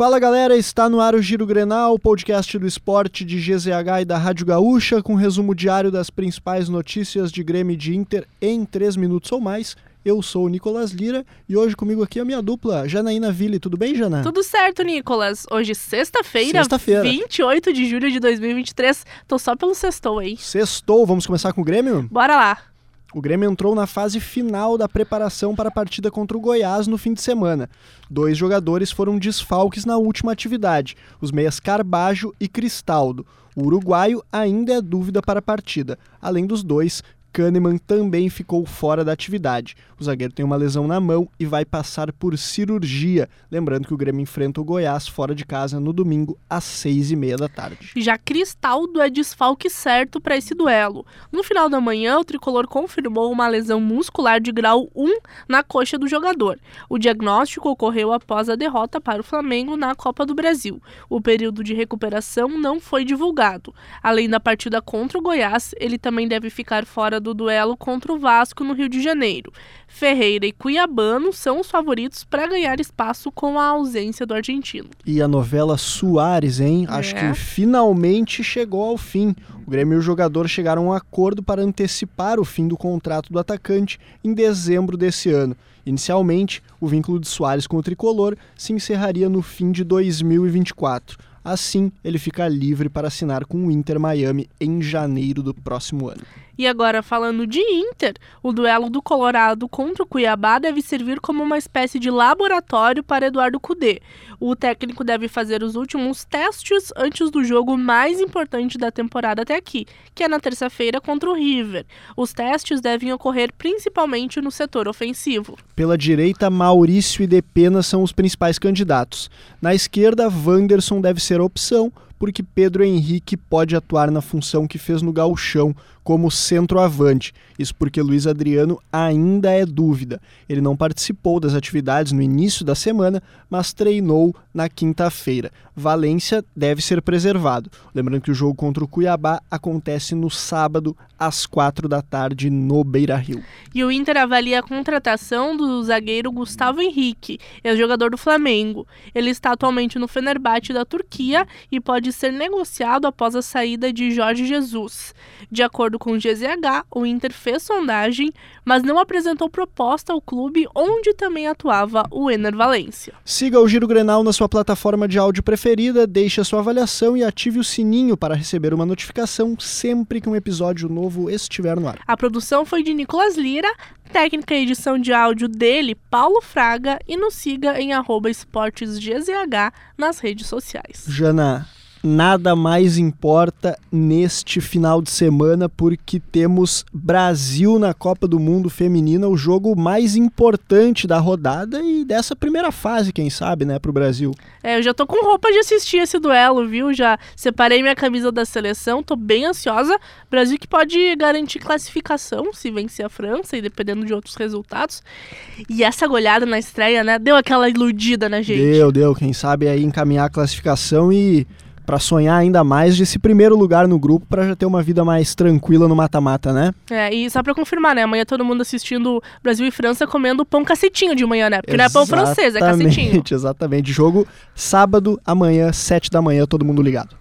Fala galera, está no ar o Giro Grenal, podcast do esporte de GZH e da Rádio Gaúcha, com resumo diário das principais notícias de Grêmio e de Inter em 3 minutos ou mais. Eu sou o Nicolas Lira e hoje comigo aqui a minha dupla, Janaína Ville. Tudo bem, Jana? Tudo certo, Nicolas. Hoje, sexta-feira, Sexta-feira. 28 de julho de 2023. Tô só pelo sextou aí. Sextou, vamos começar com o Grêmio? Bora lá. O Grêmio entrou na fase final da preparação para a partida contra o Goiás no fim de semana. Dois jogadores foram desfalques na última atividade, os meias Carbajo e Cristaldo. O uruguaio ainda é dúvida para a partida. Além dos dois, Kahneman também ficou fora da atividade. O zagueiro tem uma lesão na mão e vai passar por cirurgia. Lembrando que o Grêmio enfrenta o Goiás fora de casa no domingo às seis e meia da tarde. Já Cristaldo é desfalque certo para esse duelo. No final da manhã, o tricolor confirmou uma lesão muscular de grau 1 na coxa do jogador. O diagnóstico ocorreu após a derrota para o Flamengo na Copa do Brasil. O período de recuperação não foi divulgado. Além da partida contra o Goiás, ele também deve ficar fora do duelo contra o Vasco no Rio de Janeiro. Ferreira e Cuiabano são os favoritos para ganhar espaço com a ausência do argentino. E a novela Soares, hein? É. Acho que finalmente chegou ao fim. O Grêmio e o jogador chegaram a um acordo para antecipar o fim do contrato do atacante em dezembro desse ano. Inicialmente, o vínculo de Soares com o tricolor se encerraria no fim de 2024. Assim, ele fica livre para assinar com o Inter Miami em janeiro do próximo ano. E agora, falando de Inter, o duelo do Colorado contra o Cuiabá deve servir como uma espécie de laboratório para Eduardo Cudê. O técnico deve fazer os últimos testes antes do jogo mais importante da temporada até aqui, que é na terça-feira contra o River. Os testes devem ocorrer principalmente no setor ofensivo. Pela direita, Maurício e Depena são os principais candidatos. Na esquerda, Wanderson deve ser a opção, porque Pedro Henrique pode atuar na função que fez no Gauchão, como centroavante. Isso porque Luiz Adriano ainda é dúvida. Ele não participou das atividades no início da semana, mas treinou na quinta-feira. Valência deve ser preservado. Lembrando que o jogo contra o Cuiabá acontece no sábado, às quatro da tarde, no Beira Rio. E o Inter avalia a contratação do zagueiro Gustavo Henrique, ex-jogador do Flamengo. Ele está atualmente no Fenerbahçe da Turquia e pode ser negociado após a saída de Jorge Jesus. De acordo com o GZH, o Inter fez sondagem, mas não apresentou proposta ao clube onde também atuava o Ener Valência. Siga o Giro Grenal na sua plataforma de áudio preferida, deixe a sua avaliação e ative o sininho para receber uma notificação sempre que um episódio novo estiver no ar. A produção foi de Nicolas Lira, técnica e edição de áudio dele, Paulo Fraga, e nos siga em arroba esportesgzh nas redes sociais. Jana, nada mais importa neste final de semana porque temos Brasil na Copa do Mundo Feminina, o jogo mais importante da rodada e dessa primeira fase, quem sabe, né, pro Brasil. É, eu já tô com roupa de assistir esse duelo, viu? Já separei minha camisa da seleção, tô bem ansiosa. Brasil que pode garantir classificação se vencer a França e dependendo de outros resultados. E essa goleada na estreia, né, deu aquela iludida na gente. Deu, deu, quem sabe aí encaminhar a classificação e para sonhar ainda mais desse primeiro lugar no grupo para já ter uma vida mais tranquila no mata-mata, né? É, e só pra confirmar, né? Amanhã todo mundo assistindo Brasil e França comendo pão cacetinho de manhã, né? Porque não é pão francês, é cacetinho. Exatamente, exatamente. Jogo sábado, amanhã, sete da manhã, todo mundo ligado.